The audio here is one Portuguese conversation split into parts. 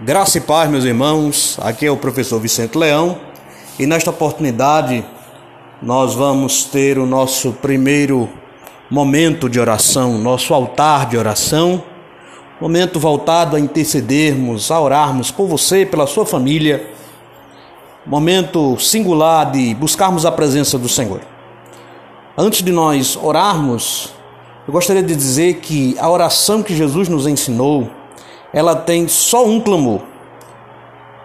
Graça e paz, meus irmãos. Aqui é o professor Vicente Leão e nesta oportunidade nós vamos ter o nosso primeiro momento de oração, nosso altar de oração, momento voltado a intercedermos, a orarmos por você, pela sua família, momento singular de buscarmos a presença do Senhor. Antes de nós orarmos, eu gostaria de dizer que a oração que Jesus nos ensinou ela tem só um clamor.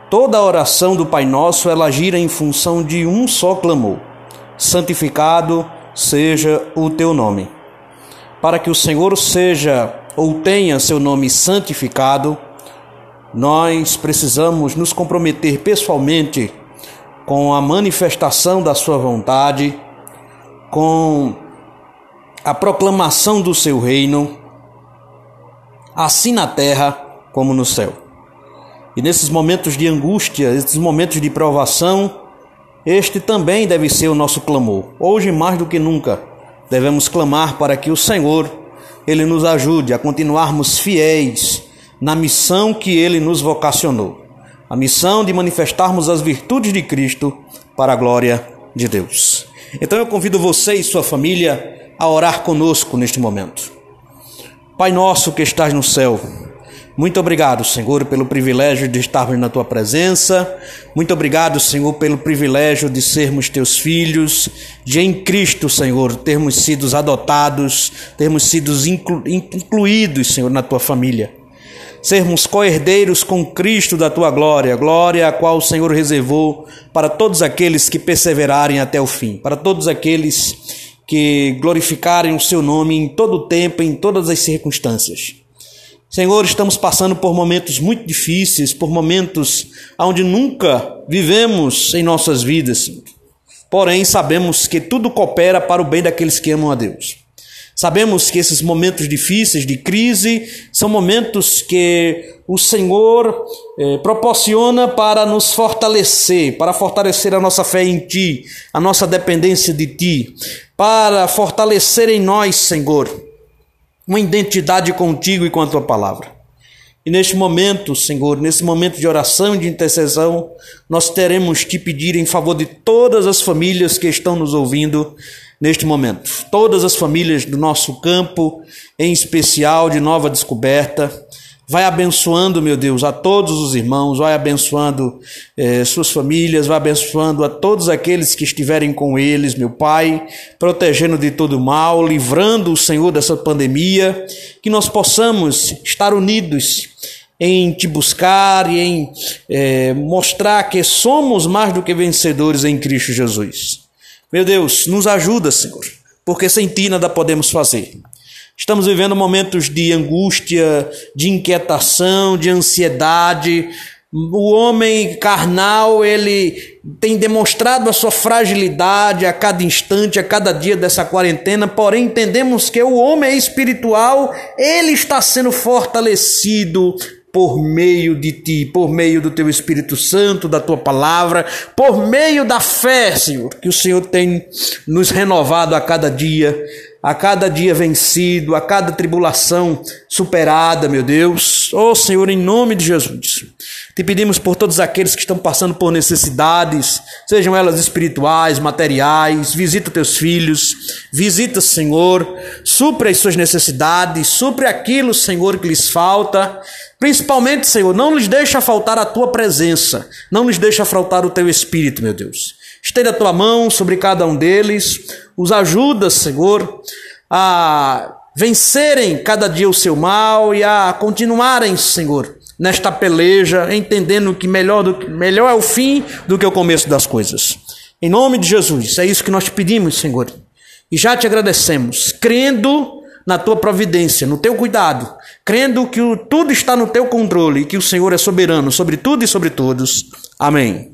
Toda a oração do Pai Nosso ela gira em função de um só clamor: santificado seja o teu nome. Para que o Senhor seja ou tenha seu nome santificado, nós precisamos nos comprometer pessoalmente com a manifestação da sua vontade, com a proclamação do seu reino, assim na terra como no céu. E nesses momentos de angústia, esses momentos de provação, este também deve ser o nosso clamor. Hoje mais do que nunca, devemos clamar para que o Senhor ele nos ajude a continuarmos fiéis na missão que ele nos vocacionou. A missão de manifestarmos as virtudes de Cristo para a glória de Deus. Então eu convido você e sua família a orar conosco neste momento. Pai nosso que estás no céu, muito obrigado, Senhor, pelo privilégio de estarmos na tua presença. Muito obrigado, Senhor, pelo privilégio de sermos teus filhos, de em Cristo, Senhor, termos sido adotados, termos sido inclu incluídos, Senhor, na tua família. Sermos co-herdeiros com Cristo da tua glória, glória a qual o Senhor reservou para todos aqueles que perseverarem até o fim, para todos aqueles que glorificarem o seu nome em todo o tempo, em todas as circunstâncias. Senhor, estamos passando por momentos muito difíceis, por momentos onde nunca vivemos em nossas vidas. Porém, sabemos que tudo coopera para o bem daqueles que amam a Deus. Sabemos que esses momentos difíceis de crise são momentos que o Senhor eh, proporciona para nos fortalecer, para fortalecer a nossa fé em Ti, a nossa dependência de Ti, para fortalecer em nós, Senhor, uma identidade contigo e com a tua palavra. E neste momento, Senhor, nesse momento de oração e de intercessão, nós teremos que pedir em favor de todas as famílias que estão nos ouvindo neste momento. Todas as famílias do nosso campo, em especial de Nova Descoberta, Vai abençoando, meu Deus, a todos os irmãos, vai abençoando eh, suas famílias, vai abençoando a todos aqueles que estiverem com eles, meu Pai, protegendo de todo mal, livrando o Senhor dessa pandemia, que nós possamos estar unidos em te buscar e em eh, mostrar que somos mais do que vencedores em Cristo Jesus. Meu Deus, nos ajuda, Senhor, porque sem ti nada podemos fazer. Estamos vivendo momentos de angústia, de inquietação, de ansiedade. O homem carnal, ele tem demonstrado a sua fragilidade a cada instante, a cada dia dessa quarentena, porém entendemos que o homem espiritual, ele está sendo fortalecido por meio de ti, por meio do teu Espírito Santo, da tua palavra, por meio da fé, Senhor, que o Senhor tem nos renovado a cada dia a cada dia vencido, a cada tribulação superada, meu Deus. Oh Senhor, em nome de Jesus, te pedimos por todos aqueles que estão passando por necessidades, sejam elas espirituais, materiais. Visita teus filhos, visita, Senhor, supre as suas necessidades, supre aquilo, Senhor, que lhes falta. Principalmente, Senhor, não lhes deixa faltar a tua presença, não lhes deixa faltar o teu espírito, meu Deus. Estenda a tua mão sobre cada um deles, os ajuda, Senhor, a vencerem cada dia o seu mal e a continuarem, Senhor, nesta peleja, entendendo que melhor, do, melhor é o fim do que o começo das coisas. Em nome de Jesus, é isso que nós te pedimos, Senhor. E já te agradecemos, crendo na tua providência, no teu cuidado, crendo que tudo está no teu controle e que o Senhor é soberano sobre tudo e sobre todos. Amém.